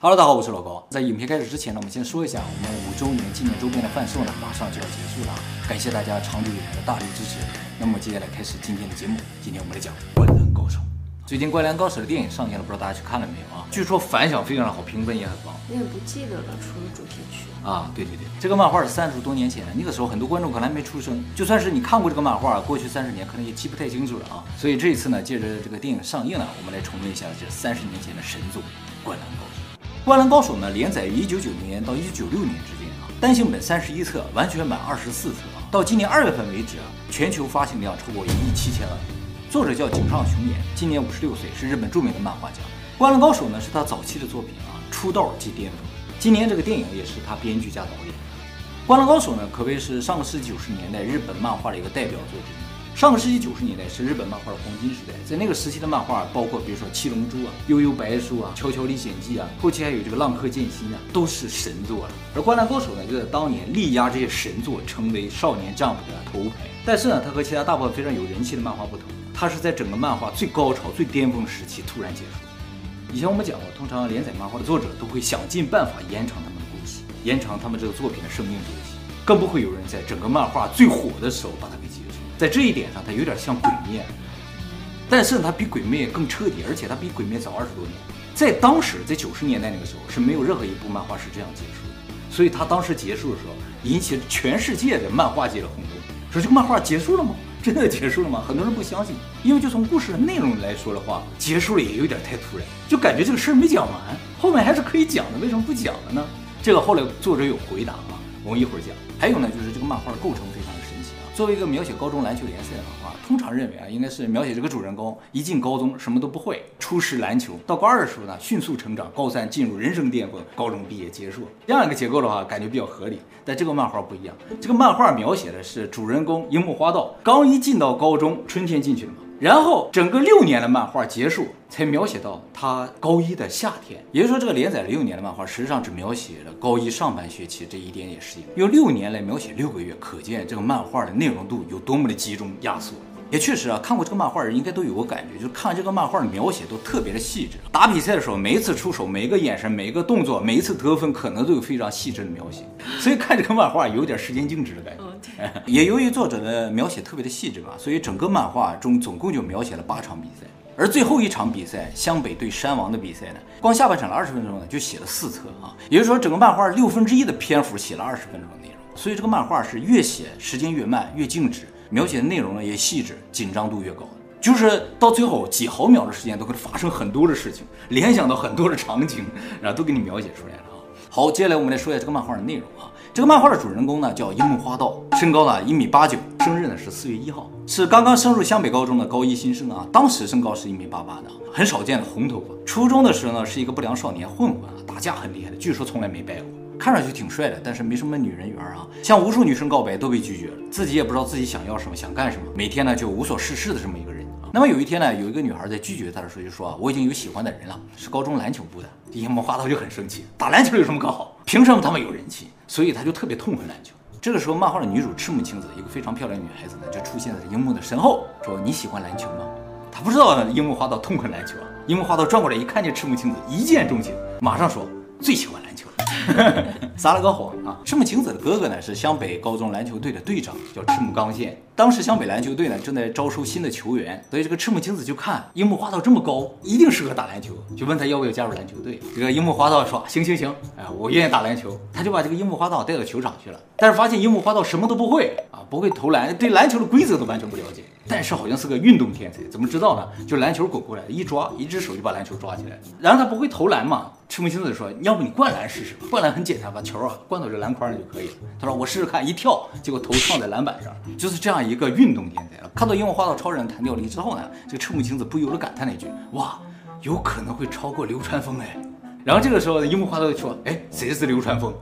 Hello，大家好，我是老高。在影片开始之前呢，我们先说一下，我们五周年纪念周边的贩售呢，马上就要结束了。感谢大家长久以来的大力支持。那么接下来开始今天的节目。今天我们来讲《灌篮高手》。最近《灌篮高手》的电影上映了，不知道大家去看了没有啊？据说反响非常好，评分也很棒。我也不记得了，除了主题曲啊。对对对，这个漫画是三十多年前，那个时候很多观众可能还没出生。就算是你看过这个漫画，过去三十年可能也记不太清楚了啊。所以这一次呢，借着这个电影上映呢，我们来重温一下这三十年前的神作《灌篮高手》。《灌篮高手》呢，连载于一九九零年到一九九六年之间啊，单行本三十一册，完全版二十四册啊。到今年二月份为止啊，全球发行量超过一亿七千万。作者叫井上雄彦，今年五十六岁，是日本著名的漫画家。《灌篮高手》呢是他早期的作品啊，出道即巅峰。今年这个电影也是他编剧加导演。《灌篮高手》呢可谓是上个世纪九十年代日本漫画的一个代表作之一。上个世纪九十年代是日本漫画的黄金时代，在那个时期的漫画包括比如说《七龙珠》啊、《幽游白书》啊、《悄悄历险记》啊，后期还有这个《浪客剑心》啊，都是神作了。而《灌篮高手》呢就在当年力压这些神作，成为少年 Jump 的头牌。但是呢，它和其他大部分非常有人气的漫画不同。它是在整个漫画最高潮、最巅峰时期突然结束。以前我们讲过，通常连载漫画的作者都会想尽办法延长他们的故事，延长他们这个作品的生命周期，更不会有人在整个漫画最火的时候把它给结束。在这一点上，它有点像《鬼灭》，但是它比《鬼灭》更彻底，而且它比《鬼灭》早二十多年。在当时，在九十年代那个时候，是没有任何一部漫画是这样结束的。所以它当时结束的时候，引起了全世界的漫画界的轰动，说这个漫画结束了吗？真的结束了吗？很多人不相信，因为就从故事的内容来说的话，结束了也有点太突然，就感觉这个事儿没讲完，后面还是可以讲的，为什么不讲了呢？这个后来作者有回答啊，我们一会儿讲。还有呢，就是这个漫画的构成。作为一个描写高中篮球联赛的漫画，通常认为啊，应该是描写这个主人公一进高中什么都不会，初识篮球，到高二的时候呢，迅速成长，高三进入人生巅峰，高中毕业结束。这样一个结构的话，感觉比较合理。但这个漫画不一样，这个漫画描写的是主人公樱木花道刚一进到高中，春天进去了嘛，然后整个六年的漫画结束，才描写到他高一的夏天。也就是说，这个连载了六年的漫画，实际上只描写了高一上半学期这一点点时间，用六年来描写六个月，可见这个漫画的内容度有多么的集中压缩。也确实啊，看过这个漫画的人应该都有过感觉，就是看这个漫画的描写都特别的细致。打比赛的时候，每一次出手，每一个眼神，每一个动作，每一次得分，可能都有非常细致的描写。所以看这个漫画有点时间静止的感觉。也由于作者的描写特别的细致吧，所以整个漫画中总共就描写了八场比赛，而最后一场比赛湘北对山王的比赛呢，光下半场的二十分钟呢就写了四册啊，也就是说整个漫画六分之一的篇幅写了二十分钟的内容。所以这个漫画是越写时间越慢，越静止。描写的内容呢也细致，紧张度越高，就是到最后几毫秒的时间都会发生很多的事情，联想到很多的场景，然后都给你描写出来了啊。好，接下来我们来说一下这个漫画的内容啊。这个漫画的主人公呢叫樱木花道，身高呢一米八九，生日呢是四月一号，是刚刚升入湘北高中的高一新生啊。当时身高是一米八八的，很少见的红头发。初中的时候呢是一个不良少年混混啊，打架很厉害的，据说从来没败过。看上去挺帅的，但是没什么女人缘啊，向无数女生告白都被拒绝了，自己也不知道自己想要什么，想干什么，每天呢就无所事事的这么一个人啊。那么有一天呢，有一个女孩在拒绝他的时候就说啊，我已经有喜欢的人了，是高中篮球部的。樱木花道就很生气，打篮球有什么可好？凭什么他们有人气？所以他就特别痛恨篮球。这个时候，漫画的女主赤木晴子，一个非常漂亮的女孩子呢，就出现在樱木的身后，说你喜欢篮球吗？他不知道樱木花道痛恨篮球啊。樱木花道转过来一看见赤木晴子，一见钟情，马上说最喜欢篮球。撒了个谎啊！赤木晴子的哥哥呢是湘北高中篮球队的队长，叫赤木刚宪。当时湘北篮球队呢正在招收新的球员，所以这个赤木晴子就看樱木花道这么高，一定适合打篮球，就问他要不要加入篮球队。这个樱木花道说行行行，哎，我愿意打篮球。他就把这个樱木花道带到球场去了，但是发现樱木花道什么都不会啊，不会投篮，对篮球的规则都完全不了解。但是好像是个运动天才，怎么知道呢？就篮球滚过来，一抓，一只手就把篮球抓起来。然后他不会投篮嘛？赤木晴子说：“要不你灌篮试试吧？灌篮很简单，把球啊灌到这篮筐里就可以了。”他说：“我试试看。”一跳，结果头撞在篮板上，就是这样一个运动天才了。看到樱木花道超人弹跳力之后呢，这个赤木晴子不由得感叹了一句：“哇，有可能会超过流川枫哎。”然后这个时候，樱木花道就说：“哎，谁是流川枫？”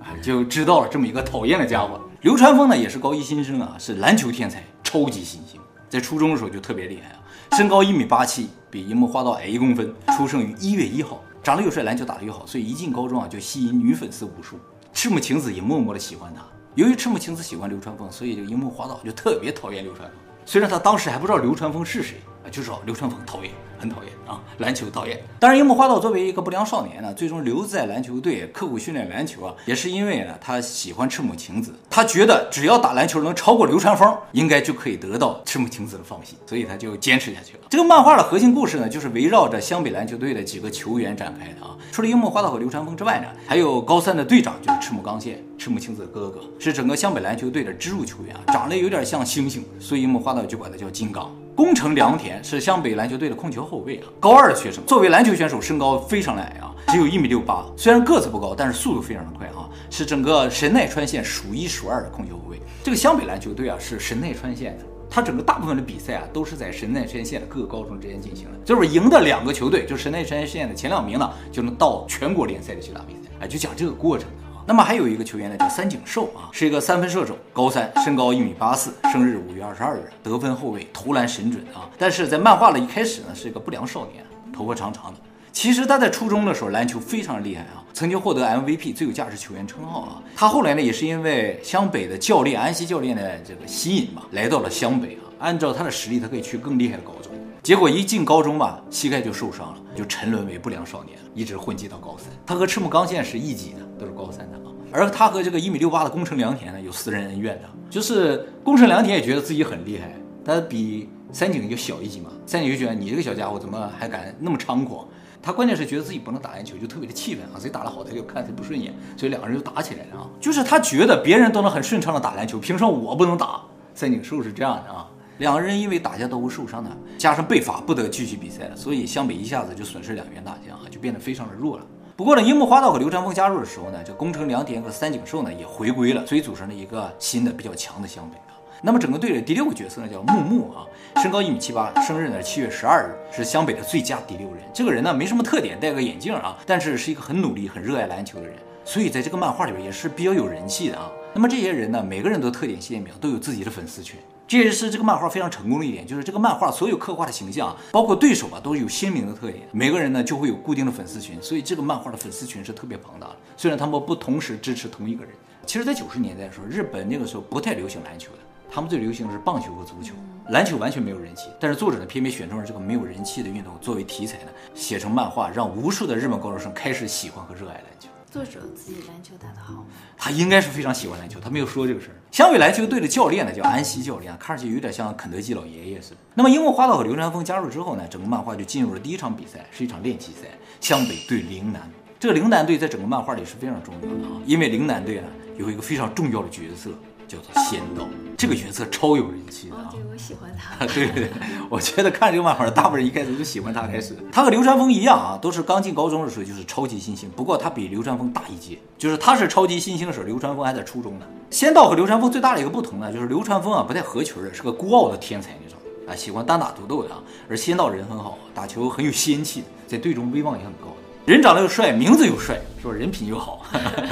啊，就知道了这么一个讨厌的家伙。流川枫呢，也是高一新生啊，是篮球天才，超级新星。在初中的时候就特别厉害啊，身高一米八七，比樱木花道矮一公分。出生于一月一号，长得又帅，篮球打得又好，所以一进高中啊就吸引女粉丝无数。赤木晴子也默默的喜欢他。由于赤木晴子喜欢流川枫，所以就樱木花道就特别讨厌流川枫。虽然他当时还不知道流川枫是谁，啊就知道流川枫讨厌。很讨厌啊，篮球讨厌。当然，樱木花道作为一个不良少年呢，最终留在篮球队刻苦训练篮球啊，也是因为呢，他喜欢赤木晴子，他觉得只要打篮球能超过流川枫，应该就可以得到赤木晴子的芳心，所以他就坚持下去了。这个漫画的核心故事呢，就是围绕着湘北篮球队的几个球员展开的啊。除了樱木花道和流川枫之外呢，还有高三的队长就是赤木刚宪，赤木晴子的哥哥，是整个湘北篮球队的支柱球员啊，长得有点像猩猩，所以樱木花道就管他叫金刚。宫城良田是湘北篮球队的控球后卫啊，高二的学生。作为篮球选手，身高非常的矮啊，只有一米六八。虽然个子不高，但是速度非常的快啊，是整个神奈川县数一数二的控球后卫。这个湘北篮球队啊，是神奈川县的，他整个大部分的比赛啊，都是在神奈川县的各个高中之间进行的。就是赢的两个球队，就神奈川县的前两名呢，就能到全国联赛的去打比赛。哎，就讲这个过程。那么还有一个球员呢，叫三井寿啊，是一个三分射手，高三，身高一米八四，生日五月二十二日，得分后卫，投篮神准啊。但是在漫画的一开始呢，是一个不良少年，头发长长的。其实他在初中的时候篮球非常厉害啊，曾经获得 MVP 最有价值球员称号啊。他后来呢，也是因为湘北的教练安西教练的这个吸引吧，来到了湘北啊。按照他的实力，他可以去更厉害的高中。结果一进高中吧，膝盖就受伤了，就沉沦为不良少年了，一直混迹到高三。他和赤木刚宪是一级的，都是高三的啊。而他和这个一米六八的宫城良田呢，有私人恩怨的，就是宫城良田也觉得自己很厉害，他比三井就小一级嘛，三井就觉得你这个小家伙怎么还敢那么猖狂？他关键是觉得自己不能打篮球，就特别的气愤啊，谁打得好他就看谁不顺眼，所以两个人就打起来了啊。就是他觉得别人都能很顺畅的打篮球，凭什么我不能打？三井寿是这样的啊，两个人因为打架斗殴受伤呢，加上被罚不得继续比赛了，所以湘北一下子就损失两员大将啊，就变得非常的弱了。不过呢，樱木花道和流川枫加入的时候呢，这宫城良田和三井寿呢也回归了，所以组成了一个新的比较强的湘北啊。那么整个队的第六个角色呢叫木木啊，身高一米七八，生日呢七月十二日，是湘北的最佳第六人。这个人呢没什么特点，戴个眼镜啊，但是是一个很努力、很热爱篮球的人，所以在这个漫画里边也是比较有人气的啊。那么这些人呢，每个人都特点鲜明，都有自己的粉丝群。这也是这个漫画非常成功的一点，就是这个漫画所有刻画的形象，包括对手啊，都是有鲜明的特点。每个人呢就会有固定的粉丝群，所以这个漫画的粉丝群是特别庞大的。虽然他们不同时支持同一个人。其实，在九十年代的时候，日本那个时候不太流行篮球的，他们最流行的是棒球和足球，篮球完全没有人气。但是作者呢，偏偏选中了这个没有人气的运动作为题材呢，写成漫画，让无数的日本高中生开始喜欢和热爱篮球。作者自己篮球打得好吗？他应该是非常喜欢篮球，他没有说这个事儿。湘北篮球队的教练呢叫安西教练，看上去有点像肯德基老爷爷似的。那么樱木花道和流川枫加入之后呢，整个漫画就进入了第一场比赛，是一场练习赛，湘北对陵南。这个陵南队在整个漫画里是非常重要的啊，因为陵南队呢有一个非常重要的角色。叫做仙道，这个角色超有人气的啊！对，我喜欢他。对对对，我觉得看这个漫画，大部分人一开始就喜欢他开始。他和流川枫一样啊，都是刚进高中的时候就是超级新星，不过他比流川枫大一届，就是他是超级新星的时候，流川枫还在初中呢。仙道和流川枫最大的一个不同呢，就是流川枫啊不太合群的，是个孤傲的天才那种啊，喜欢单打独斗的啊，而仙道人很好，打球很有仙气，在队中威望也很高。人长得又帅，名字又帅，是不是人品又好？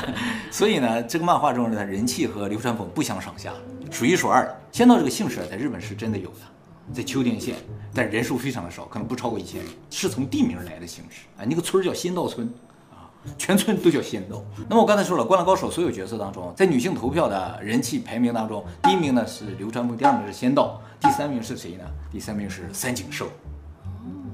所以呢，这个漫画中的人气和流川枫不相上下，数一数二的。仙道这个姓氏在日本是真的有的，在秋田县，但人数非常的少，可能不超过一千人，是从地名来的姓氏啊。那个村叫仙道村啊，全村都叫仙道。那么我刚才说了，《灌篮高手》所有角色当中，在女性投票的人气排名当中，第一名呢是流川枫，第二名是仙道，第三名是谁呢？第三名是三井寿。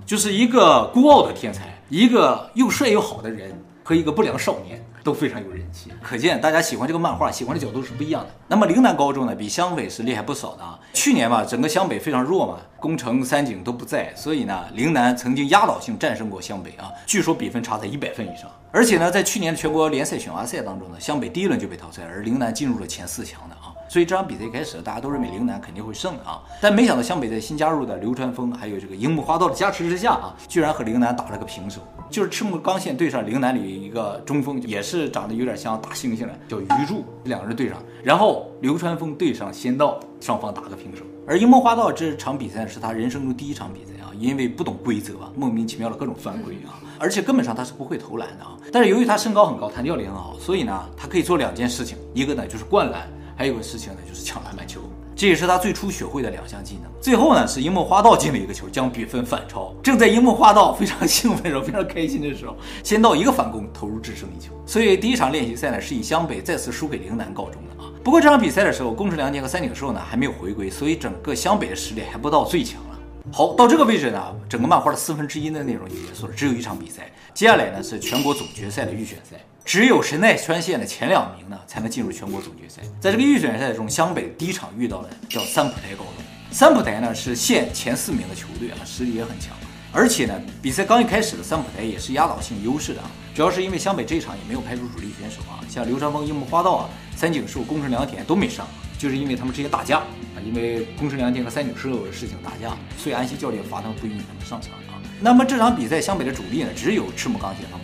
就是一个孤傲的天才，一个又帅又好的人，和一个不良少年都非常有人气。可见大家喜欢这个漫画，喜欢的角度是不一样的。那么陵南高中呢，比湘北是厉害不少的啊。去年吧，整个湘北非常弱嘛，宫城、三井都不在，所以呢，陵南曾经压倒性战胜过湘北啊，据说比分差在一百分以上。而且呢，在去年的全国联赛选拔赛当中呢，湘北第一轮就被淘汰，而陵南进入了前四强的。所以这场比赛一开始，大家都认为陵南肯定会胜的啊，但没想到湘北在新加入的流川枫还有这个樱木花道的加持之下啊，居然和陵南打了个平手。就是赤木刚宪对上陵南里一个中锋，也是长得有点像大猩猩的，叫鱼柱，两个人对上，然后流川枫对上仙道，双方打个平手。而樱木花道这场比赛是他人生中第一场比赛啊，因为不懂规则啊，莫名其妙的各种犯规啊，而且根本上他是不会投篮的啊。但是由于他身高很高，弹跳力很好，所以呢，他可以做两件事情，一个呢就是灌篮，还有个事情呢就是抢篮板球。这也是他最初学会的两项技能。最后呢，是樱木花道进了一个球，将比分反超。正在樱木花道非常兴奋，非常开心的时候，仙道一个反攻投入制胜一球。所以第一场练习赛呢，是以湘北再次输给陵南告终的啊。不过这场比赛的时候，宫城良田和三井寿呢还没有回归，所以整个湘北的实力还不到最强了。好，到这个位置呢，整个漫画的四分之一的内容就结束了，只有一场比赛。接下来呢是全国总决赛的预选赛。只有神奈川县的前两名呢，才能进入全国总决赛。在这个预选赛中，湘北第一场遇到的叫三浦台高中。三浦台呢是县前四名的球队啊，实力也很强。而且呢，比赛刚一开始的三浦台也是压倒性优势的啊。主要是因为湘北这一场也没有派出主力选手啊，像流川枫、樱木花道啊、三井寿、宫城良田都没上，就是因为他们直接打架啊，因为宫城良田和三井寿的事情打架，所以安西教练罚他们不允许他们上场啊。那么这场比赛湘北的主力呢，只有赤木刚宪他们。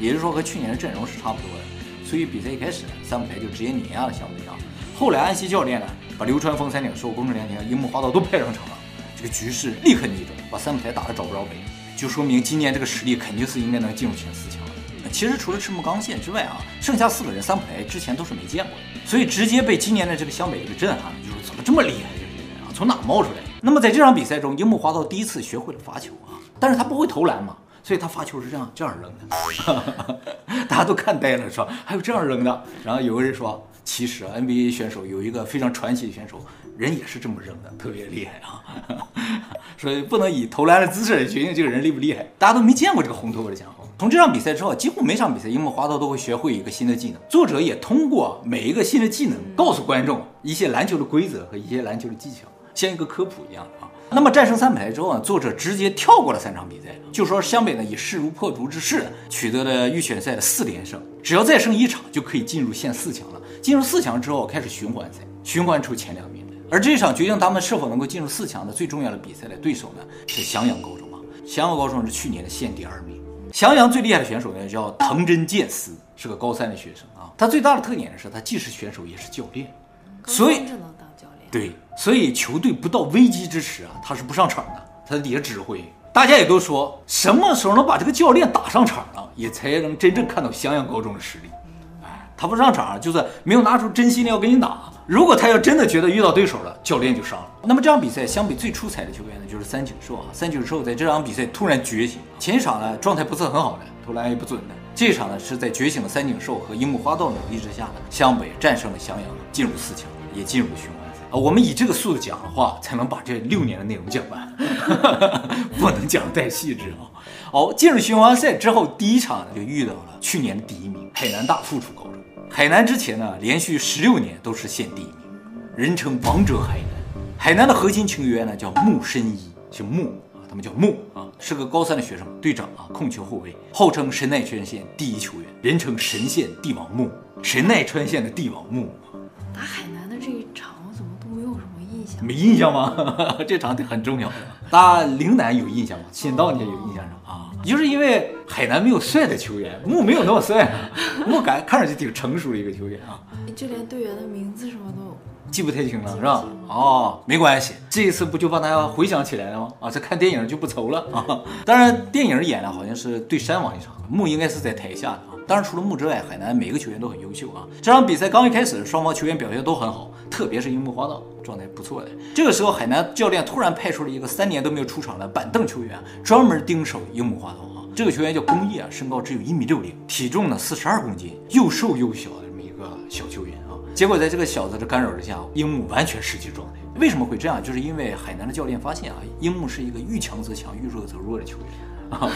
也就是说和去年的阵容是差不多的，所以比赛一开始，三浦台就直接碾压了湘北啊。后来安西教练呢，把流川枫、三井寿、宫城良田、樱木花道都派上场了，这个局势立刻逆转，把三浦台打得找不着北，就说明今年这个实力肯定是应该能进入前四强了。其实除了赤木刚宪之外啊，剩下四个人三浦台之前都是没见过的，所以直接被今年的这个湘北给震撼了，就是怎么这么厉害这些人啊，从哪冒出来的？那么在这场比赛中，樱木花道第一次学会了罚球啊，但是他不会投篮嘛。所以他发球是这样这样扔的，大家都看呆了，说还有这样扔的。然后有个人说，其实 NBA 选手有一个非常传奇的选手，人也是这么扔的，特别厉害啊。所以不能以投篮的姿势来决定这个人厉不厉害。大家都没见过这个红头发的家伙。从这场比赛之后，几乎每场比赛樱木花道都会学会一个新的技能。作者也通过每一个新的技能，告诉观众一些篮球的规则和一些篮球的技巧，像一个科普一样啊。那么战胜三浦台之后啊，作者直接跳过了三场比赛，就说湘北呢以势如破竹之势取得了预选赛的四连胜，只要再胜一场就可以进入县四强了。进入四强之后开始循环赛，循环出前两名。而这场决定他们是否能够进入四强的最重要的比赛的对手呢，是翔阳高中啊。翔阳高中是去年的县第二名。翔阳最厉害的选手呢叫藤真健司，是个高三的学生啊。他最大的特点是他既是选手也是教练，所以只能当教练。对，所以球队不到危机之时啊，他是不上场的，他在底下指挥。大家也都说，什么时候能把这个教练打上场了，也才能真正看到襄阳高中的实力。哎，他不上场，就是没有拿出真心的要跟你打。如果他要真的觉得遇到对手了，教练就上了。那么这场比赛，湘北最出彩的球员呢，就是三井寿啊。三井寿在这场比赛突然觉醒，前一场呢状态不是很好的，投篮也不准的。这场呢是在觉醒的三井寿和樱木花道努力之下呢，湘北战胜了襄阳，进入四强，也进入了循环。啊，我们以这个速度讲的话，才能把这六年的内容讲完，不能讲太细致啊。好，进入循环赛之后，第一场就遇到了去年的第一名海南大附属高中。海南之前呢，连续十六年都是县第一名，人称王者海南。海南的核心球员呢叫木申一，姓木啊，他们叫木啊，是个高三的学生，队长啊，控球后卫，号称神奈川县第一球员，人称神县帝王木，神奈川县的帝王木。打海南。没印象吗？这场很重要。打陵南有印象吗？新道你也有印象是吧？啊，就是因为海南没有帅的球员，木没有那么帅，木感看上去挺成熟的一个球员啊。你就连队员的名字什么都记不太清了，是吧？哦，没关系，这一次不就帮大家回想起来了吗？啊，这看电影就不愁了啊。当然，电影演的好像是对山王一场，木应该是在台下的啊。当然，除了木之外，海南每个球员都很优秀啊。这场比赛刚一开始，双方球员表现都很好，特别是樱木花道状态不错的。这个时候，海南教练突然派出了一个三年都没有出场的板凳球员，专门盯守樱木花道啊。这个球员叫宫野啊，身高只有一米六零，体重呢四十二公斤，又瘦又小的这么一个小球员。结果在这个小子的干扰之下，樱木完全失去状态。为什么会这样？就是因为海南的教练发现啊，樱木是一个遇强则强，遇弱则弱的球员。啊，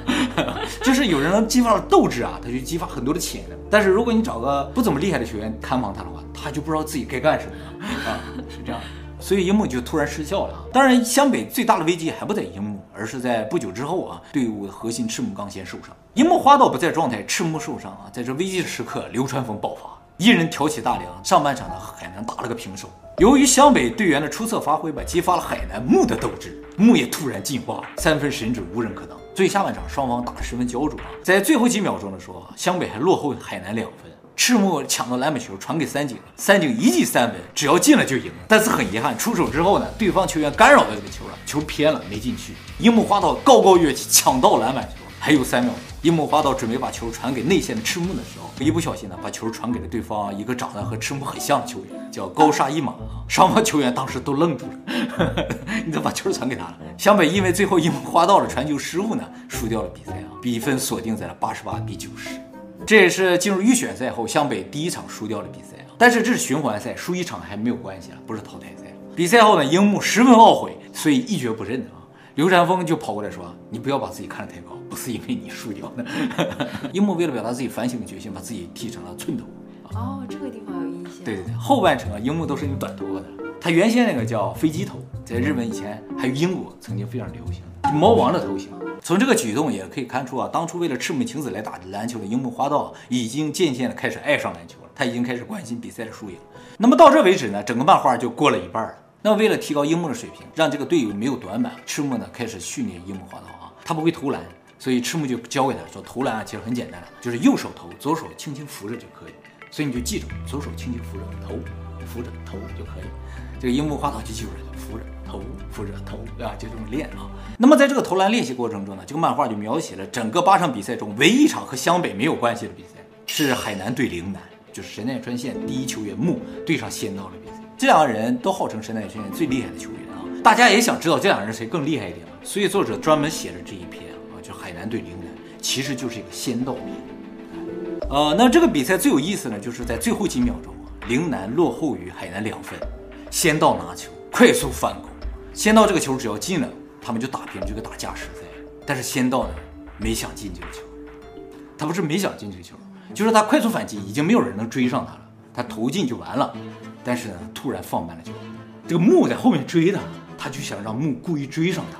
就是有人能激发了斗志啊，他就激发很多的潜能。但是如果你找个不怎么厉害的球员看防他的话，他就不知道自己该干什么了啊，是这样。所以樱木就突然失效了。当然，湘北最大的危机还不在樱木，而是在不久之后啊，队伍的核心赤木刚宪受伤，樱木花道不在状态，赤木受伤啊，在这危机的时刻，流川枫爆发，一人挑起大梁，上半场呢和海南打了个平手。由于湘北队员的出色发挥吧，激发了海南木的斗志。木也突然进化，三分神准，无人可挡。所以下半场双方打得十分焦灼啊，在最后几秒钟的时候，湘北还落后海南两分，赤木抢到篮板球传给三井，三井一记三分，只要进了就赢了。但是很遗憾，出手之后呢，对方球员干扰到这个球了，球偏了没进去。樱木花道高高跃起抢到篮板球，还有三秒钟，樱木花道准备把球传给内线的赤木的时候，一不小心呢，把球传给了对方一个长得和赤木很像的球员，叫高沙一马。双方球员当时都愣住了，你怎么把球传给他了？湘北因为最后樱木花道的传球失误呢，输掉了比赛啊，比分锁定在了八十八比九十。这也是进入预选赛后湘北第一场输掉的比赛啊，但是这是循环赛，输一场还没有关系啊，不是淘汰赛。比赛后呢，樱木十分懊悔，所以一蹶不振啊。刘禅峰就跑过来说：“你不要把自己看得太高，不是因为你输掉的。”樱木为了表达自己反省的决心，把自己剃成了寸头。哦，这个地方有印象。对对对，后半程啊，樱木都是用短头发的。他原先那个叫飞机头，在日本以前还有英国曾经非常流行，猫王的头型。从这个举动也可以看出啊，当初为了赤木晴子来打篮球的樱木花道，已经渐渐的开始爱上篮球了。他已经开始关心比赛的输赢。那么到这为止呢，整个漫画就过了一半了。那为了提高樱木的水平，让这个队友没有短板，赤木呢开始训练樱木花道啊。他不会投篮，所以赤木就教给他说，投篮啊其实很简单，就是右手投，左手轻轻扶着就可以。所以你就记住，左手轻轻扶着投，扶着投就可以。这个樱木花道就记住了，扶着。投扶着投啊，就这么练啊。那么在这个投篮练习过程中呢，这个漫画就描写了整个八场比赛中唯一一场和湘北没有关系的比赛，是海南对陵南，就是神奈川县第一球员木对上仙道的。这两个人都号称神奈川县最厉害的球员啊。大家也想知道这两个人谁更厉害一点嘛？所以作者专门写了这一篇啊，就海南对陵南，其实就是一个仙道篇。呃，那这个比赛最有意思呢，就是在最后几秒钟，陵南落后于海南两分，仙道拿球快速反攻。仙道这个球只要进了，他们就打平这个打加时赛。但是仙道呢，没想进这个球，他不是没想进这个球，就是他快速反击，已经没有人能追上他了，他投进就完了。但是呢，突然放慢了脚步，这个木在后面追他，他就想让木故意追上他，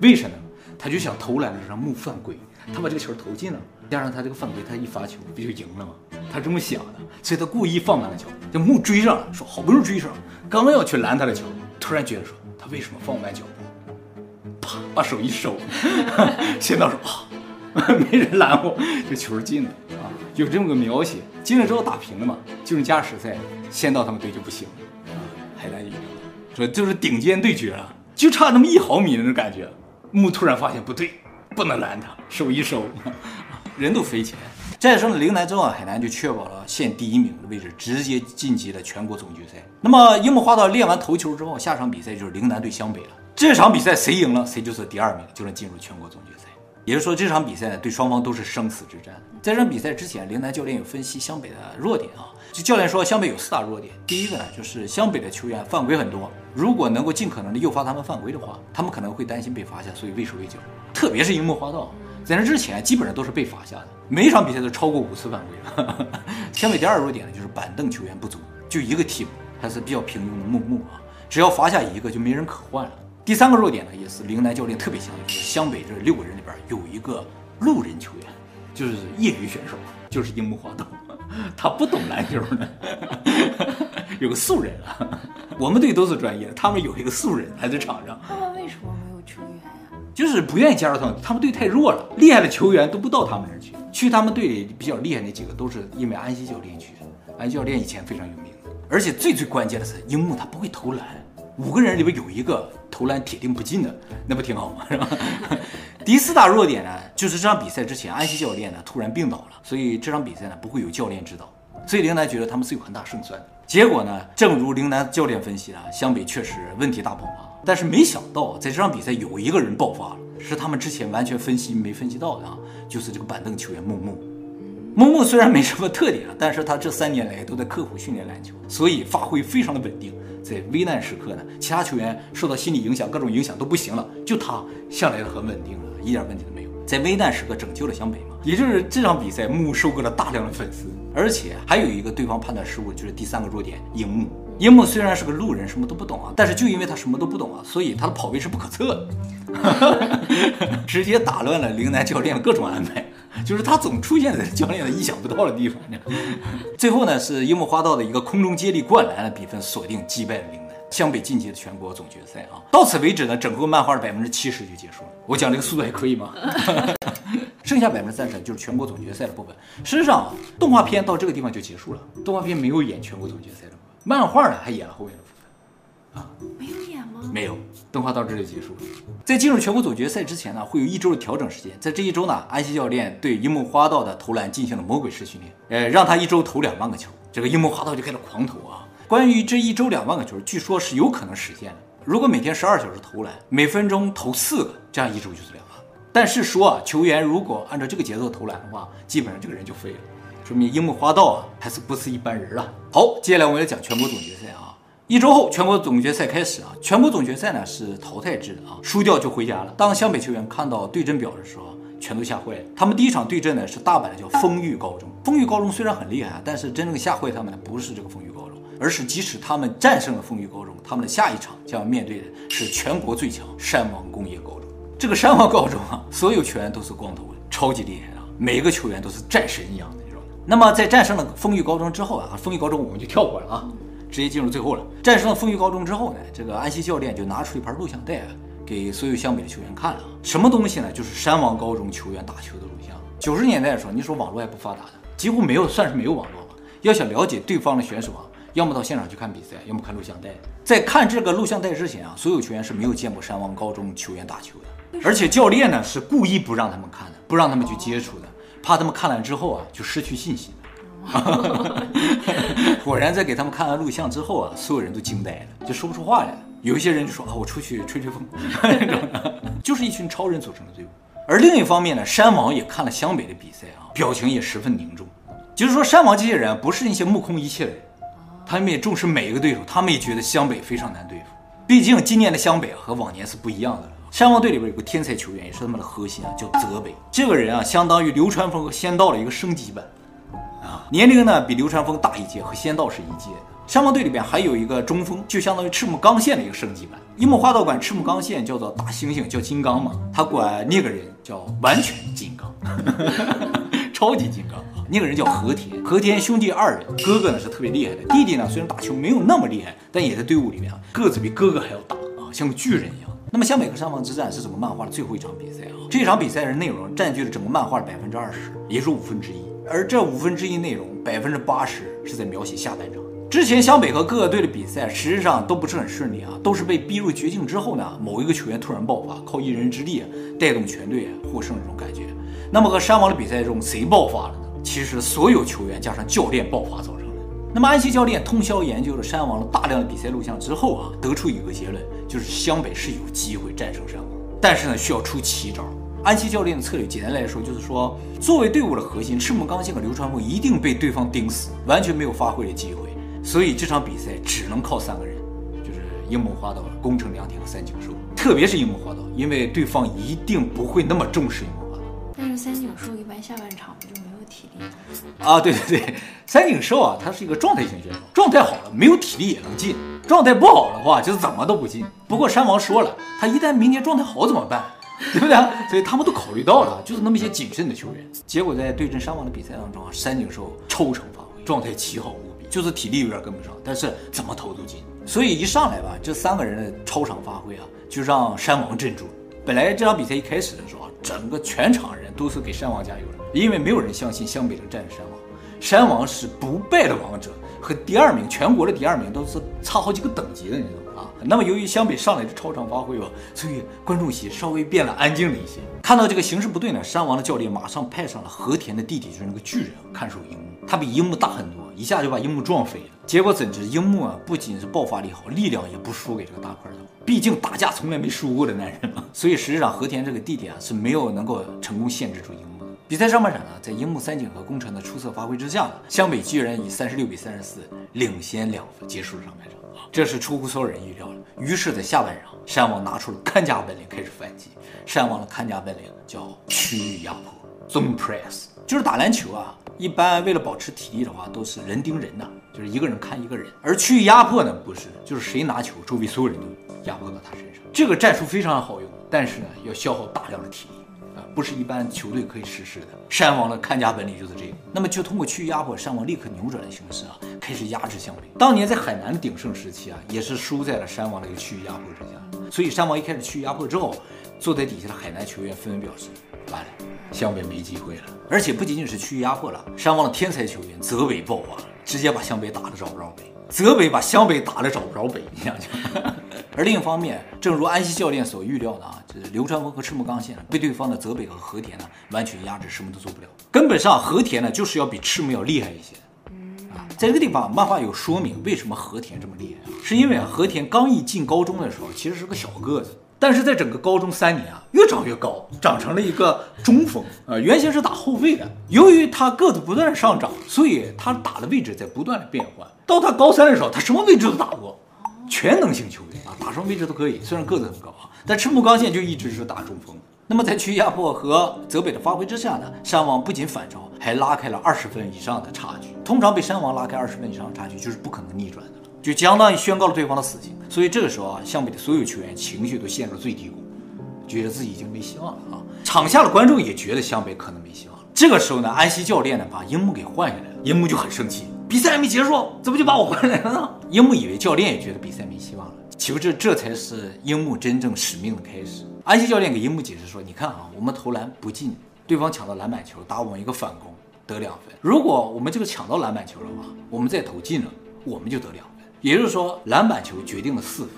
为什么？他就想投篮的时候让木犯规，他把这个球投进了，加上他这个犯规，他一罚球不就赢了吗？他这么想的，所以他故意放慢了球，这木追上了，说好不容易追上，刚要去拦他的球，突然觉得说他。为什么放慢脚步？啪，把手一收，仙道说：“啊，没人拦我，这球进了啊！”有这么个描写，进了之后打平了嘛，进入加时赛，仙道他们队就不行了，海南赢了，说就是顶尖对决啊，就差那么一毫米那种感觉。木突然发现不对，不能拦他，手一收，人都飞起来。战胜了陵南之后，海南就确保了县第一名的位置，直接晋级了全国总决赛。那么樱木花道练完头球之后，下场比赛就是陵南对湘北了。这场比赛谁赢了，谁就是第二名，就能进入全国总决赛。也就是说，这场比赛呢，对双方都是生死之战。在这场比赛之前，陵南教练有分析湘北的弱点啊。就教练说，湘北有四大弱点。第一个呢，就是湘北的球员犯规很多，如果能够尽可能的诱发他们犯规的话，他们可能会担心被罚下，所以畏手畏脚。特别是樱木花道。在那之前，基本上都是被罚下的，每一场比赛都超过五次犯规了。湘北第二弱点呢，就是板凳球员不足，就一个替补，还是比较平庸的木木啊，只要罚下一个，就没人可换了。第三个弱点呢，也是陵南教练特别强调，就是湘北这六个人里边有一个路人球员，就是业余选手，就是樱木花道，他不懂篮球呢，有个素人啊。我们队都是专业的，他们有一个素人还在场上。他们为什么没有球员呀？就是不愿意加入他们，他们队太弱了，厉害的球员都不到他们那儿去。去他们队里比较厉害那几个，都是因为安西教练去的。安西教练以前非常有名，而且最最关键的是，樱木他不会投篮，五个人里边有一个投篮铁定不进的，那不挺好吗？是吧？第四大弱点呢，就是这场比赛之前，安西教练呢突然病倒了，所以这场比赛呢不会有教练指导，所以陵南觉得他们是有很大胜算的。结果呢，正如陵南教练分析啊，湘北确实问题大爆发。但是没想到，在这场比赛有一个人爆发了，是他们之前完全分析没分析到的啊，就是这个板凳球员木木。木木虽然没什么特点，但是他这三年来都在刻苦训练篮球，所以发挥非常的稳定。在危难时刻呢，其他球员受到心理影响，各种影响都不行了，就他向来很稳定了，一点问题都没有。在危难时刻拯救了湘北嘛，也就是这场比赛，木收割了大量的粉丝，而且还有一个对方判断失误，就是第三个弱点，樱木。樱木虽然是个路人，什么都不懂啊，但是就因为他什么都不懂啊，所以他的跑位是不可测的，直接打乱了陵南教练的各种安排，就是他总出现在教练的意想不到的地方。最后呢，是樱木花道的一个空中接力灌篮的比分锁定击败了陵南，湘北晋级了全国总决赛啊。到此为止呢，整个漫画的百分之七十就结束了。我讲这个速度还可以吗？剩下百分之三十就是全国总决赛的部分。事实上，动画片到这个地方就结束了，动画片没有演全国总决赛的部分，漫画呢还演了后面的。啊，没有演吗？没有，动画到这里就结束了。在进入全国总决赛之前呢，会有一周的调整时间。在这一周呢，安西教练对樱木花道的投篮进行了魔鬼式训练，呃，让他一周投两万个球。这个樱木花道就开始狂投啊。关于这一周两万个球，据说是有可能实现的。如果每天十二小时投篮，每分钟投四个，这样一周就是两万。但是说啊，球员如果按照这个节奏投篮的话，基本上这个人就废了，说明樱木花道啊还是不是一般人啊。好，接下来我们要讲全国总决赛啊。一周后，全国总决赛开始啊。全国总决赛呢是淘汰制的啊，输掉就回家了。当湘北球员看到对阵表的时候，全都吓坏了。他们第一场对阵呢是大阪的叫丰裕高中。丰裕高中虽然很厉害啊，但是真正吓坏他们的不是这个丰裕高中。而是，即使他们战胜了丰裕高中，他们的下一场将要面对的是全国最强山王工业高中。这个山王高中啊，所有球员都是光头的，超级厉害啊！每个球员都是战神一样的那种。那么在战胜了丰裕高中之后啊，丰裕高中我们就跳过了啊，直接进入最后了。战胜了丰裕高中之后呢，这个安西教练就拿出一盘录像带啊，给所有湘北的球员看了啊。什么东西呢？就是山王高中球员打球的录像。九十年代的时候，你说网络还不发达的，几乎没有，算是没有网络吧。要想了解对方的选手啊。要么到现场去看比赛，要么看录像带。在看这个录像带之前啊，所有球员是没有见过山王高中球员打球的，而且教练呢是故意不让他们看的，不让他们去接触的，怕他们看了之后啊就失去信心。果然在给他们看完录像之后啊，所有人都惊呆了，就说不出话来了。有一些人就说啊，我出去吹吹风，那种的，就是一群超人组成的队伍。而另一方面呢，山王也看了湘北的比赛啊，表情也十分凝重。就是说，山王这些人不是那些目空一切的人。他们也重视每一个对手，他们也觉得湘北非常难对付。毕竟今年的湘北和往年是不一样的了。山王队里边有个天才球员，也是他们的核心啊，叫泽北。这个人啊，相当于流川枫和仙道的一个升级版，年龄呢比流川枫大一届，和仙道是一届的。山王队里边还有一个中锋，就相当于赤木刚宪的一个升级版。樱木花道管赤木刚宪叫做大猩猩，叫金刚嘛，他管那个人叫完全金刚，超级金刚啊。那个人叫和田，和田兄弟二人，哥哥呢是特别厉害的，弟弟呢虽然打球没有那么厉害，但也在队伍里面啊，个子比哥哥还要大啊，像个巨人一样。那么湘北和山王之战是整个漫画的最后一场比赛啊，这场比赛的内容占据了整个漫画的百分之二十，也就是五分之一，而这五分之一内容百分之八十是在描写下半场。之前湘北和各个队的比赛实际上都不是很顺利啊，都是被逼入绝境之后呢，某一个球员突然爆发，靠一人之力带动全队获胜这种感觉。那么和山王的比赛中谁爆发了呢？其实所有球员加上教练爆发造成的。那么安西教练通宵研究了山王的大量的比赛录像之后啊，得出一个结论，就是湘北是有机会战胜山王，但是呢需要出奇招。安西教练的策略简单来说就是说，作为队伍的核心，赤木刚宪和流川枫一定被对方盯死，完全没有发挥的机会。所以这场比赛只能靠三个人，就是樱木花道、宫城良田和三井寿，特别是樱木花道，因为对方一定不会那么重视樱木花道。但是三井寿一般下半场不就没有？体力啊，对对对，三井寿啊，他是一个状态型选手，状态好了没有体力也能进，状态不好的话就怎么都不进。不过山王说了，他一旦明年状态好怎么办？对不对？所以他们都考虑到了，就是那么一些谨慎的球员。结果在对阵山王的比赛当中啊，山井寿超常发挥，状态奇好无比，就是体力有点跟不上，但是怎么投都进。所以一上来吧，这三个人的超常发挥啊，就让山王镇住了。本来这场比赛一开始的时候啊，整个全场人都是给山王加油的。因为没有人相信湘北能战胜山王，山王是不败的王者，和第二名全国的第二名都是差好几个等级的那种啊。那么由于湘北上来的超常发挥吧，所以观众席稍微变了安静了一些。看到这个形势不对呢，山王的教练马上派上了和田的弟弟，就是那个巨人看守樱木，他比樱木大很多，一下就把樱木撞飞了。结果怎知樱木啊，不仅是爆发力好，力量也不输给这个大块头，毕竟打架从来没输过的男人嘛。所以实际上和田这个弟弟啊是没有能够成功限制住樱木。比赛上半场呢，在樱木、三井和宫城的出色发挥之下呢，湘北居然以三十六比三十四领先两分结束了上半场，这是出乎所有人预料的。于是，在下半场，山王拿出了看家本领开始反击。山王的看家本领叫区域压迫 （zone press），就是打篮球啊，一般为了保持体力的话，都是人盯人呐，就是一个人看一个人。而区域压迫呢，不是，就是谁拿球，周围所有人都压迫到他身上。这个战术非常好用，但是呢，要消耗大量的体力。不是一般球队可以实施的。山王的看家本领就是这个。那么就通过区域压迫，山王立刻扭转了形势啊，开始压制湘北。当年在海南鼎盛时期啊，也是输在了山王的一个区域压迫之下。所以山王一开始区域压迫之后，坐在底下的海南球员纷纷表示：完了，湘北没机会了。而且不仅仅是区域压迫了，山王的天才球员泽北爆发了，直接把湘北打得找不着北。泽北把湘北打得找不着北，你想想。而另一方面，正如安西教练所预料的啊，就是流川枫和赤木刚宪被对方的泽北和和田呢完全压制，什么都做不了。根本上和田呢就是要比赤木要厉害一些。啊，在这个地方，漫画有说明为什么和田这么厉害啊，是因为啊和田刚一进高中的时候其实是个小个子，但是在整个高中三年啊越长越高，长成了一个中锋啊，原先是打后卫的，由于他个子不断上涨，所以他打的位置在不断的变换。到他高三的时候，他什么位置都打过。全能型球员啊，打什么位置都可以。虽然个子很高啊，但赤木刚宪就一直是打中锋。那么在区域压迫和泽北的发挥之下呢，山王不仅反超，还拉开了二十分以上的差距。通常被山王拉开二十分以上的差距，就是不可能逆转的了，就相当于宣告了对方的死刑。所以这个时候啊，湘北的所有球员情绪都陷入最低谷，觉得自己已经没希望了啊。场下的观众也觉得湘北可能没希望了。这个时候呢，安西教练呢把樱木给换下来了，樱木就很生气。比赛还没结束，怎么就把我换来了呢？樱木以为教练也觉得比赛没希望了，岂不这这才是樱木真正使命的开始。安西教练给樱木解释说：“你看啊，我们投篮不进，对方抢到篮板球打我们一个反攻得两分。如果我们这个抢到篮板球的话，我们再投进了，我们就得两分。也就是说，篮板球决定了四分，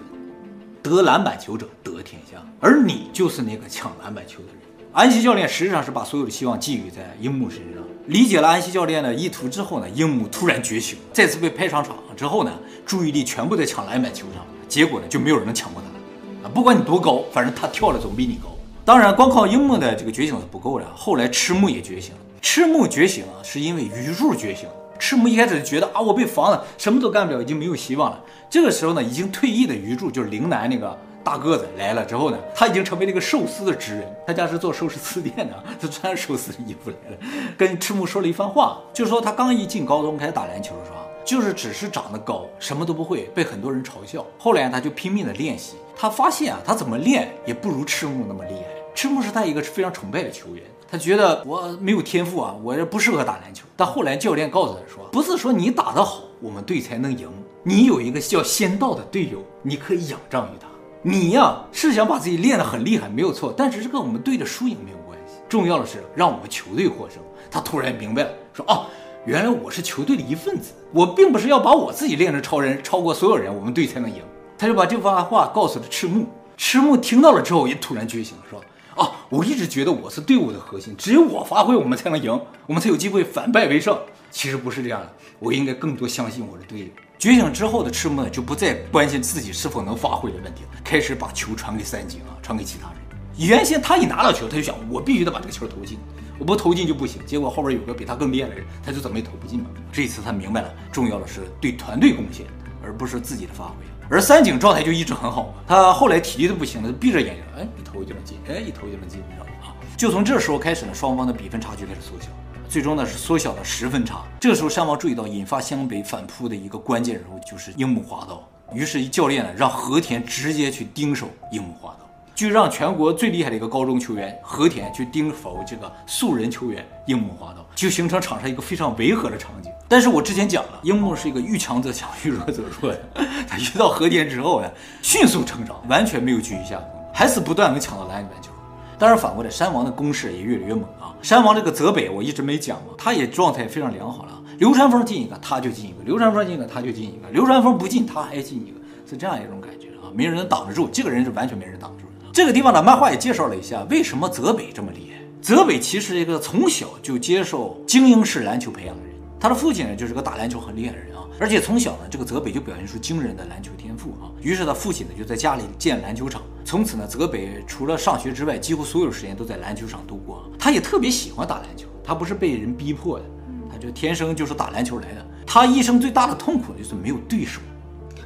得篮板球者得天下，而你就是那个抢篮板球的人。”安西教练实际上是把所有的希望寄予在樱木身上。理解了安西教练的意图之后呢，樱木突然觉醒，再次被派上场之后呢，注意力全部在抢篮板球上，结果呢就没有人能抢过他啊！不管你多高，反正他跳的总比你高。当然，光靠樱木的这个觉醒是不够的，后来赤木也觉醒了。赤木觉醒啊，是因为鱼柱觉醒。赤木一开始就觉得啊，我被防了，什么都干不了，已经没有希望了。这个时候呢，已经退役的鱼柱就是陵南那个。大个子来了之后呢，他已经成为了一个寿司的职人。他家是做寿司店的，他穿寿司的衣服来了，跟赤木说了一番话，就说他刚一进高中开始打篮球的时候，就是只是长得高，什么都不会，被很多人嘲笑。后来他就拼命的练习，他发现啊，他怎么练也不如赤木那么厉害。赤木是他一个非常崇拜的球员，他觉得我没有天赋啊，我也不适合打篮球。但后来教练告诉他说，不是说你打得好，我们队才能赢，你有一个叫仙道的队友，你可以仰仗于他。你呀是想把自己练得很厉害，没有错，但是这跟我们队的输赢没有关系。重要的是让我们球队获胜。他突然明白了，说哦，原来我是球队的一份子，我并不是要把我自己练成超人，超过所有人，我们队才能赢。他就把这番话告诉了赤木。赤木听到了之后也突然觉醒，说哦，我一直觉得我是队伍的核心，只有我发挥，我们才能赢，我们才有机会反败为胜。其实不是这样的，我应该更多相信我的队友。觉醒之后的赤木呢，就不再关心自己是否能发挥的问题了，开始把球传给三井啊，传给其他人。原先他一拿到球，他就想我必须得把这个球投进，我不投进就不行。结果后边有个比他更厉害的人，他就怎么也投不进嘛。这次他明白了，重要的是对团队贡献，而不是自己的发挥。而三井状态就一直很好，他后来体力都不行了，闭着眼睛，哎，一投就能进，哎，一投就能进，你知道吗？就从这时候开始呢，双方的比分差距开始缩小。最终呢是缩小了十分差。这个时候山王注意到引发湘北反扑的一个关键人物就是樱木花道，于是教练呢让和田直接去盯守樱木花道，就让全国最厉害的一个高中球员和田去盯守这个素人球员樱木花道，就形成场上一个非常违和的场景。但是我之前讲了，樱木是一个遇强则强，遇弱则弱的，他遇到和田之后呢，迅速成长，完全没有居于下风，还是不断能抢到篮板球。当然反过来，山王的攻势也越来越猛啊。山王这个泽北我一直没讲嘛，他也状态非常良好了。流川枫进一个他就进一个，流川枫进一个他就进一个，流川枫不进他还进一个，是这样一种感觉啊，没人能挡得住。这个人是完全没人挡得住。这个地方呢，漫画也介绍了一下为什么泽北这么厉害。泽北其实是一个从小就接受精英式篮球培养的人，他的父亲呢就是个打篮球很厉害的人啊，而且从小呢这个泽北就表现出惊人的篮球天赋啊，于是他父亲呢就在家里建篮球场。从此呢，泽北除了上学之外，几乎所有时间都在篮球场度过。他也特别喜欢打篮球，他不是被人逼迫的，他就天生就是打篮球来的。他一生最大的痛苦就是没有对手。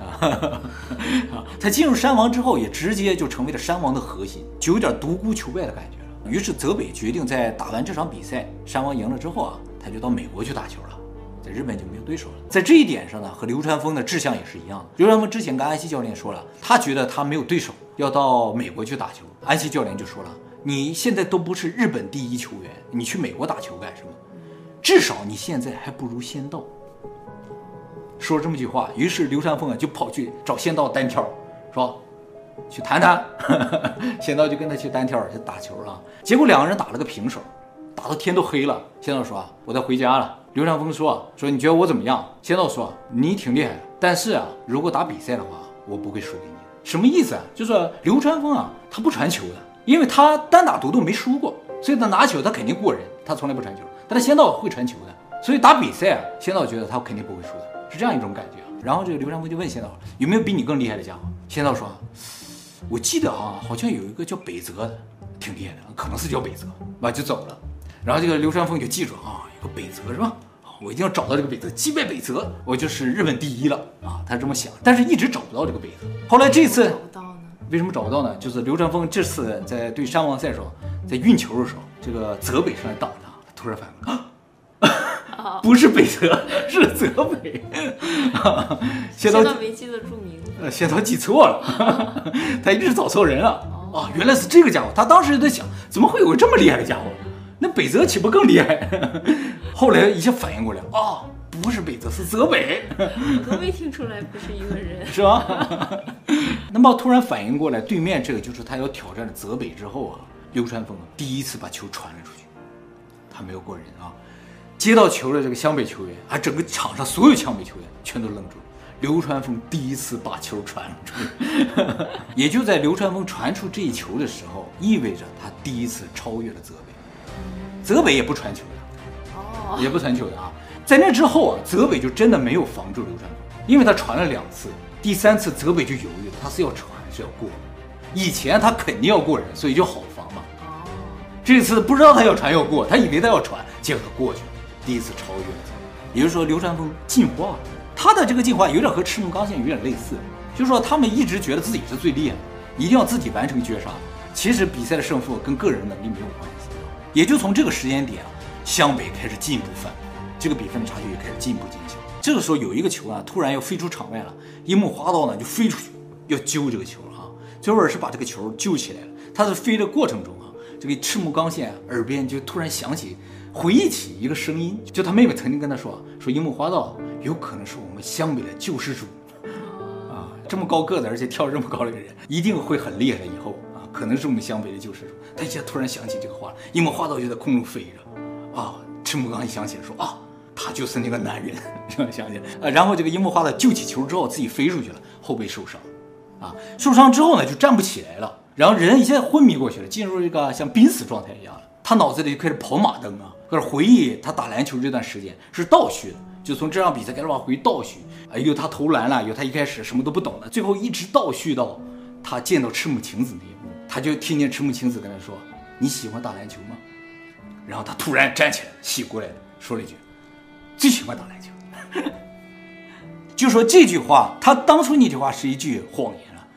啊，他进入山王之后，也直接就成为了山王的核心，就有点独孤求败的感觉了。于是泽北决定在打完这场比赛，山王赢了之后啊，他就到美国去打球了。在日本就没有对手了。在这一点上呢，和流川枫的志向也是一样的。流川枫之前跟安西教练说了，他觉得他没有对手，要到美国去打球。安西教练就说了：“你现在都不是日本第一球员，你去美国打球干什么？至少你现在还不如仙道。”说了这么句话，于是流川枫啊就跑去找仙道单挑，说：“去谈谈。仙道就跟他去单挑，去打球啊。结果两个人打了个平手，打到天都黑了。仙道说：“我得回家了。”流川枫说：“说你觉得我怎么样？”仙道说：“你挺厉害，但是啊，如果打比赛的话，我不会输给你。什么意思啊？就是说流川枫啊，他不传球的，因为他单打独斗没输过，所以他拿球他肯定过人，他从来不传球。但是仙道会传球的，所以打比赛啊，仙道觉得他肯定不会输的，是这样一种感觉。然后这个流川枫就问仙道：“有没有比你更厉害的家伙？”仙道说：“我记得啊，好像有一个叫北泽的，挺厉害的，可能是叫北泽。”完就走了。然后这个流川枫就记住啊，有个北泽是吧？我一定要找到这个北泽，击败北泽，我就是日本第一了啊！他这么想，但是一直找不到这个北泽。后来这次？为什么找不到呢？就是流川枫这次在对山王赛的时候，在运球的时候，这个泽北上来挡他，他突然反应啊，不是北泽，是泽北。仙道没记得住名字，呃，仙道记错了，他一直找错人了哦！原来是这个家伙，他当时就在想，怎么会有个这么厉害的家伙？那北泽岂不更厉害？后来一下反应过来，哦，不是北泽，是泽北。我都没听出来不是一个人，是吧？那么突然反应过来，对面这个就是他要挑战的泽北之后啊，流川枫第一次把球传了出去，他没有过人啊。接到球的这个湘北球员，啊，整个场上所有湘北球员全都愣住了。流川枫第一次把球传了出去，也就在流川枫传出这一球的时候，意味着他第一次超越了泽北。泽北也不传球的，哦，也不传球的啊。在那之后啊，泽北就真的没有防住流川枫，因为他传了两次，第三次泽北就犹豫了，他是要传还是要过？以前他肯定要过人，所以就好防嘛。哦，这次不知道他要传要过，他以为他要传，结果他过去了，第一次超越了。也就是说，流川枫进化了，他的这个进化有点和赤木刚宪有点类似，就是说他们一直觉得自己是最厉害的，一定要自己完成绝杀。其实比赛的胜负跟个人能力没有关系。也就从这个时间点啊，湘北开始进一步反击，这个比分差距也开始进一步减小。这个时候有一个球啊，突然要飞出场外了，樱木花道呢就飞出去要揪这个球哈、啊，最后是把这个球救起来了。他在飞的过程中啊，这个赤木刚宪耳边就突然响起，回忆起一个声音，就他妹妹曾经跟他说，说樱木花道有可能是我们湘北的救世主啊，这么高个子而且跳这么高的一个人，一定会很厉害的以后啊。可能是我们湘北的救世主。他一下突然想起这个话，樱木花道就在空中飞着，啊，赤木刚一想起来说啊，他就是那个男人，这样想起来啊。然后这个樱木花道救起球之后自己飞出去了，后背受伤，啊，受伤之后呢就站不起来了，然后人一下昏迷过去了，进入一个像濒死状态一样了。他脑子里就开始跑马灯啊，开始回忆他打篮球这段时间是倒叙的，就从这场比赛开始往回倒叙，哎，有他投篮了，有他一开始什么都不懂的，最后一直倒叙到他见到赤木晴子那一幕。他就听见赤木晴子跟他说：“你喜欢打篮球吗？”然后他突然站起来，醒过来了，说了一句：“最喜欢打篮球。”就说这句话，他当初那句话是一句谎言了。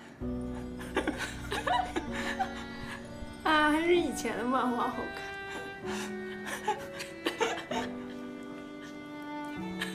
啊，还是以前的漫画好看。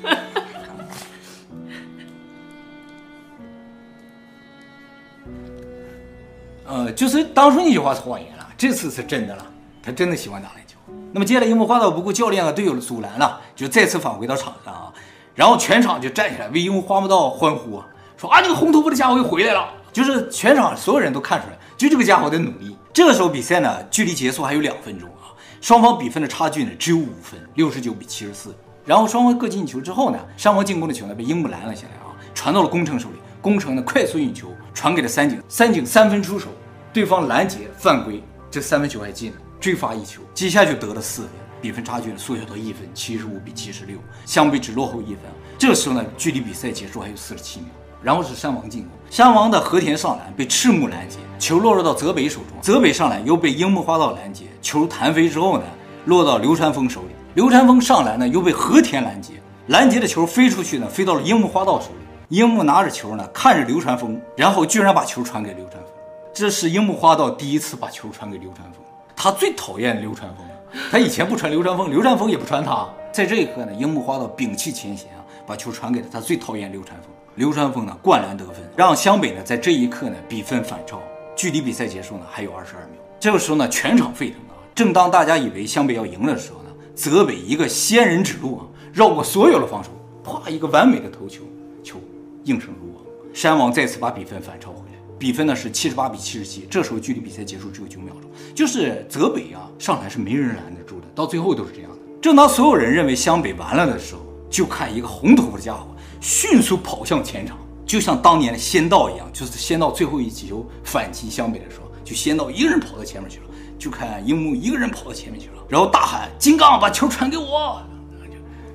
呃，就是当初那句话是谎言了，这次是真的了，他真的喜欢打篮球。那么接下来樱木花道不顾教练和队友的阻拦了，就再次返回到场上啊，然后全场就站起来为樱木花道欢呼啊，说啊，那个红头发的家伙又回来了。就是全场所有人都看出来，就这个家伙在努力。这个时候比赛呢，距离结束还有两分钟啊，双方比分的差距呢只有五分，六十九比七十四。然后双方各进球之后呢，山王进攻的球呢被樱木拦了下来啊，传到了宫城手里，宫城呢快速运球传给了三井，三井三分出手。对方拦截犯规，这三分球还进了，追发一球，几下就得了四分，比分差距呢缩小到一分，七十五比七十六，相比只落后一分。这时候呢，距离比赛结束还有四十七秒，然后是山王进攻，山王的和田上篮被赤木拦截，球落入到泽北手中，泽北上篮又被樱木花道拦截，球弹飞之后呢，落到流川枫手里，流川枫上篮呢又被和田拦截，拦截的球飞出去呢，飞到了樱木花道手里，樱木拿着球呢，看着流川枫，然后居然把球传给流川枫。这是樱木花道第一次把球传给流川枫，他最讨厌流川枫了，他以前不传流川枫，流川枫也不传他。在这一刻呢，樱木花道摒弃前嫌啊，把球传给了他最讨厌流川枫。流川枫呢灌篮得分，让湘北呢在这一刻呢比分反超，距离比赛结束呢还有二十二秒。这个时候呢全场沸腾啊！正当大家以为湘北要赢了的时候，泽北一个仙人指路啊，绕过所有的防守，啪一个完美的投球，球应声入网，山王再次把比分反超回来。比分呢是七十八比七十七。这时候距离比赛结束只有九秒钟，就是泽北啊上来是没人拦得住的，到最后都是这样的。正当所有人认为湘北完了的时候，就看一个红头发的家伙迅速跑向前场，就像当年的仙道一样，就是仙道最后一击球反击湘北的时候，就仙道一个人跑到前面去了，就看樱木一个人跑到前面去了，然后大喊：“金刚，把球传给我！”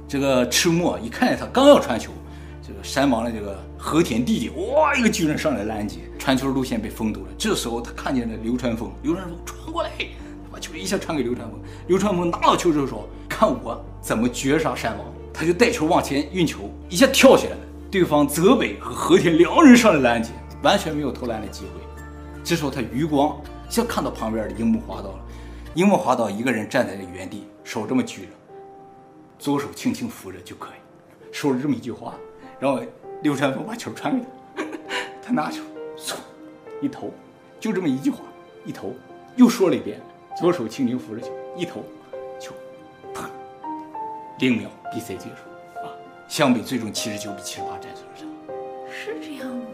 这个赤木一看见他刚要传球，这个山王的这个和田弟弟哇，一个巨人上来拦截，传球路线被封堵了。这时候他看见了流川枫，流川枫传过来，他把球一下传给流川枫。流川枫拿到球之后说：“看我怎么绝杀山王！”他就带球往前运球，一下跳起来了。对方泽北和和田两人上来拦截，完全没有投篮的机会。这时候他余光一下看到旁边的樱木花道了，樱木花道一个人站在这原地，手这么举着。左手轻轻扶着就可以，说了这么一句话，然后流川枫把球传给他，他拿球，嗖，一投，就这么一句话，一投，又说了一遍，左手轻轻扶着球，一投，球，啪，零秒，比赛结束，啊，湘北最终七十九比七十八战胜了山王。是这样吗？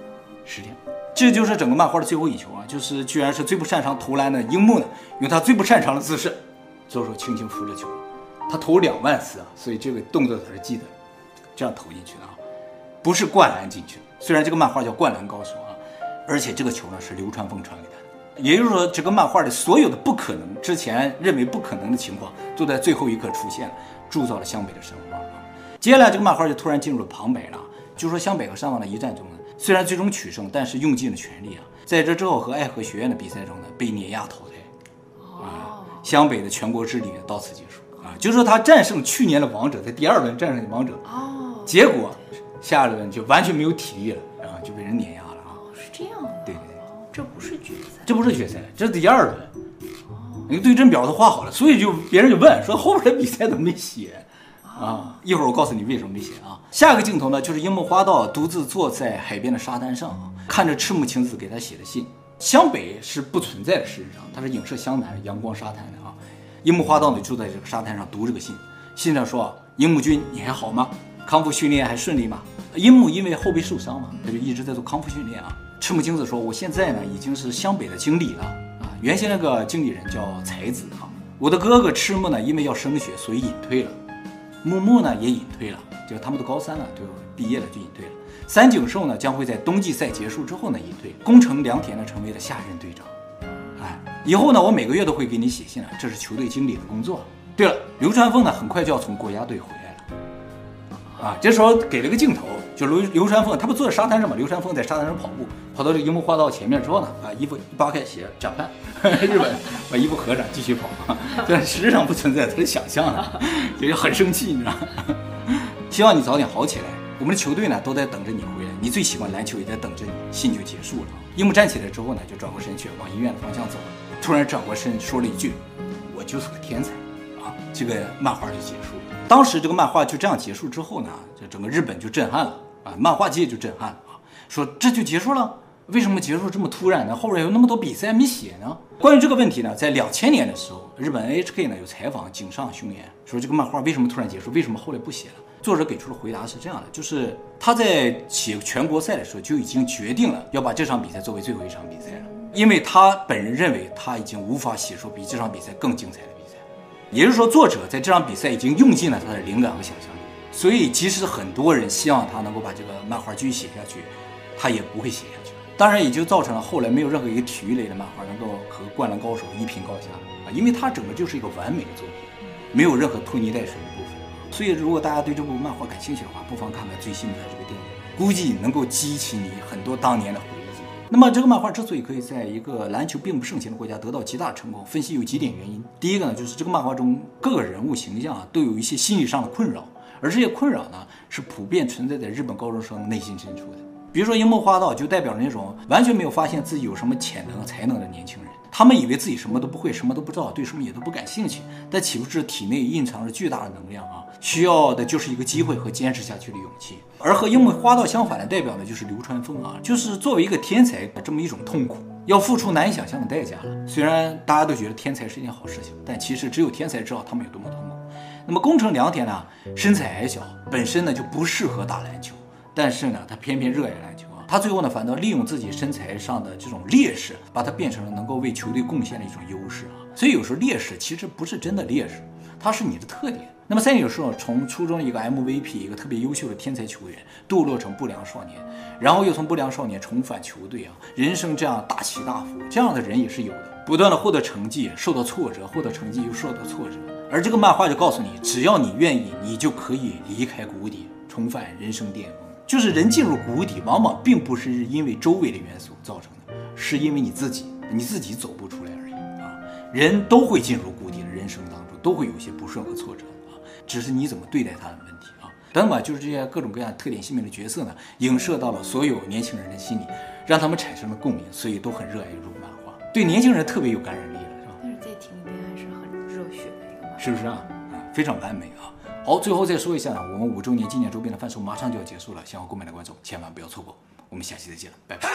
是这样，这就是整个漫画的最后一球啊，就是居然是最不擅长投篮的樱木呢，用他最不擅长的姿势，左手轻轻扶着球。他投两万次啊，所以这个动作他是记得，这样投进去的啊，不是灌篮进去。虽然这个漫画叫《灌篮高手》啊，而且这个球呢是流川枫传给他的，也就是说，这个漫画的所有的不可能，之前认为不可能的情况，都在最后一刻出现了，铸造了湘北的神话啊。接下来这个漫画就突然进入了旁白了，就说湘北和山王的一战中呢，虽然最终取胜，但是用尽了全力啊，在这之后和爱河学院的比赛中呢，被碾压淘汰，啊，湘北的全国之旅呢到此结束啊。就是说他战胜去年的王者，在第二轮战胜的王者，哦，结果下一轮就完全没有体力了，然后就被人碾压了啊！是这样的，对对对，这不是决赛，这不是决赛，这是第二轮。哦，那个对阵表都画好了，所以就别人就问说后边的比赛怎么没写啊？一会儿我告诉你为什么没写啊。下一个镜头呢，就是樱木花道独自坐在海边的沙滩上，看着赤木晴子给他写的信。湘北是不存在的，事实上它是影射湘南阳光沙滩的啊。樱木花道呢，就在这个沙滩上读这个信，信上说：“樱木君，你还好吗？康复训练还顺利吗？”樱木因为后背受伤嘛，他就一直在做康复训练啊。赤木晴子说：“我现在呢，已经是湘北的经理了啊，原先那个经理人叫才子啊。我的哥哥赤木呢，因为要升学，所以隐退了。木木呢也隐退了，就他们都高三了，就毕业了就隐退了。三井寿呢，将会在冬季赛结束之后呢隐退。宫城良田呢，成为了下任队长。”哎以后呢，我每个月都会给你写信啊，这是球队经理的工作。对了，流川枫呢，很快就要从国家队回来，啊，这时候给了个镜头，就刘流川枫，他不坐在沙滩上嘛，流川枫在沙滩上跑步，跑到这樱木花道前面之后呢，把衣服扒开，鞋假翻日本，把衣服合上继续跑，但实际上不存在，他是想象的，就很生气，你知道吗？希望你早点好起来，我们的球队呢都在等着你回来，你最喜欢篮球也在等着你，信就结束了。樱木站起来之后呢，就转过身去往医院的方向走。突然转过身说了一句：“我就是个天才。”啊，这个漫画就结束了。当时这个漫画就这样结束之后呢，就整个日本就震撼了啊，漫画界就震撼了啊，说这就结束了？为什么结束这么突然呢？后边有那么多比赛没写呢？关于这个问题呢，在两千年的时候，日本 NHK 呢有采访井上雄彦，说这个漫画为什么突然结束？为什么后来不写了？作者给出的回答是这样的：就是他在写全国赛的时候就已经决定了要把这场比赛作为最后一场比赛了。因为他本人认为他已经无法写出比这场比赛更精彩的，也就是说，作者在这场比赛已经用尽了他的灵感和想象力，所以即使很多人希望他能够把这个漫画继续写下去，他也不会写下去。当然，也就造成了后来没有任何一个体育类的漫画能够和《灌篮高手》一拼高下啊，因为它整个就是一个完美的作品，没有任何拖泥带水的部分。所以，如果大家对这部漫画感兴趣的话，不妨看看最新的这个电影，估计能够激起你很多当年的回忆。那么这个漫画之所以可以在一个篮球并不盛行的国家得到极大的成功，分析有几点原因。第一个呢，就是这个漫画中各个人物形象啊都有一些心理上的困扰，而这些困扰呢是普遍存在在日本高中生内心深处的。比如说樱木花道就代表了那种完全没有发现自己有什么潜能才能的年轻人，他们以为自己什么都不会，什么都不知道，对什么也都不感兴趣，但岂不知体内蕴藏着巨大的能量啊！需要的就是一个机会和坚持下去的勇气。而和樱木花道相反的代表呢，就是流川枫啊，就是作为一个天才的这么一种痛苦，要付出难以想象的代价了。虽然大家都觉得天才是一件好事情，但其实只有天才知道他们有多么痛苦。那么宫城良田呢，身材矮小，本身呢就不适合打篮球，但是呢，他偏偏热爱篮球啊。他最后呢，反倒利用自己身材上的这种劣势，把它变成了能够为球队贡献的一种优势啊。所以有时候劣势其实不是真的劣势，它是你的特点。那么三井寿从初中一个 MVP，一个特别优秀的天才球员，堕落成不良少年，然后又从不良少年重返球队啊，人生这样大起大伏，这样的人也是有的。不断的获得成绩，受到挫折，获得成绩又受到挫折，而这个漫画就告诉你，只要你愿意，你就可以离开谷底，重返人生巅峰。就是人进入谷底，往往并不是因为周围的元素造成的，是因为你自己，你自己走不出来而已啊。人都会进入谷，都会有一些不顺和挫折啊。只是你怎么对待他的问题啊，等等吧，就是这些各种各样特点鲜明的角色呢，影射到了所有年轻人的心里，让他们产生了共鸣，所以都很热爱这种漫画，对年轻人特别有感染力了，是吧？但是在听里面还是很热血的一个漫画，是不是啊？啊，非常完美啊！好，最后再说一下呢，我们五周年纪念周边的贩售马上就要结束了，想要购买的观众千万不要错过，我们下期再见了，拜拜。